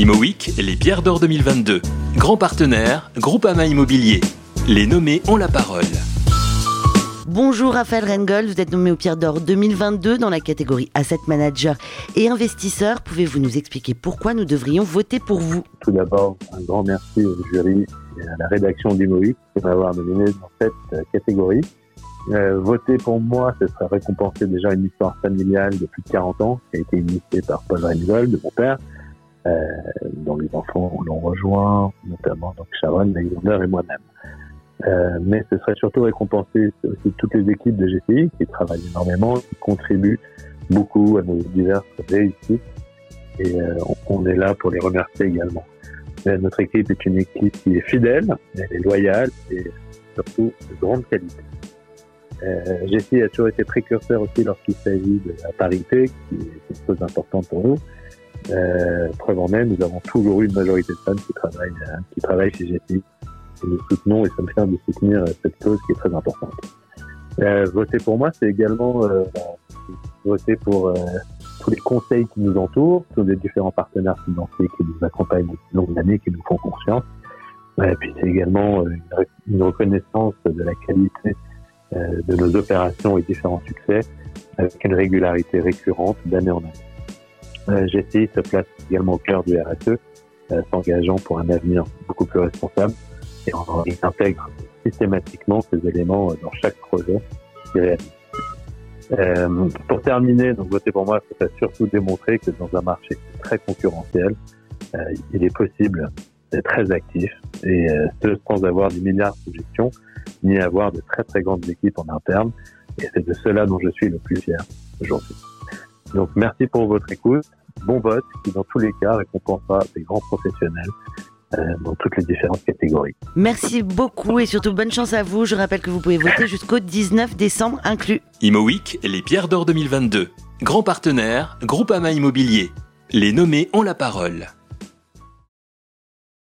ImoWeek, les pierres d'or 2022. Grand partenaire, Groupama Immobilier. Les nommés ont la parole. Bonjour Raphaël Rengel, vous êtes nommé aux pierres d'or 2022 dans la catégorie Asset Manager et investisseur. Pouvez-vous nous expliquer pourquoi nous devrions voter pour vous? Tout d'abord, un grand merci au jury et à la rédaction d'ImoWeek de m'avoir nominé dans cette euh, catégorie. Euh, voter pour moi, ce serait récompenser déjà une histoire familiale de plus de 40 ans qui a été initiée par Paul Rengel, de mon père, euh, dont les enfants l'ont rejoint, notamment donc Sharon, Alexander et moi-même. Euh, mais ce serait surtout récompenser aussi toutes les équipes de GCI qui travaillent énormément, qui contribuent beaucoup à nos diverses réussites. Et euh, on est là pour les remercier également. Euh, notre équipe est une équipe qui est fidèle, elle est loyale et surtout de grande qualité. Euh, GCI a toujours été précurseur aussi lorsqu'il s'agit de la parité, qui est une chose importante pour nous. Euh, preuve en est, nous avons toujours eu une majorité de femmes qui travaillent, qui travaillent chez GCI nous soutenons et ça me fait de soutenir euh, cette cause qui est très importante. Euh, voter pour moi, c'est également euh, voter pour euh, tous les conseils qui nous entourent, tous les différents partenaires financiers qui nous accompagnent depuis longues années, qui nous font confiance. Et puis c'est également une, reconnaissance de la qualité euh, de nos opérations et différents succès avec une régularité récurrente d'année en année. Euh, GCI se place également au cœur du RSE, s'engageant pour un avenir beaucoup plus responsable et on intègre systématiquement ces éléments dans chaque projet qui réalise. Euh, pour terminer, donc voter pour moi, c'est surtout démontrer que dans un marché très concurrentiel, euh, il est possible d'être très actif et euh, ce sans avoir des milliards de gestion ni avoir de très très grandes équipes en interne. Et c'est de cela dont je suis le plus fier aujourd'hui. Donc merci pour votre écoute. Bon vote qui dans tous les cas récompensera des grands professionnels euh, dans toutes les différentes catégories. Merci beaucoup et surtout bonne chance à vous. Je rappelle que vous pouvez voter jusqu'au 19 décembre inclus. ImoWeek, les pierres d'or 2022. Grand partenaire, Groupama Immobilier. Les nommés ont la parole.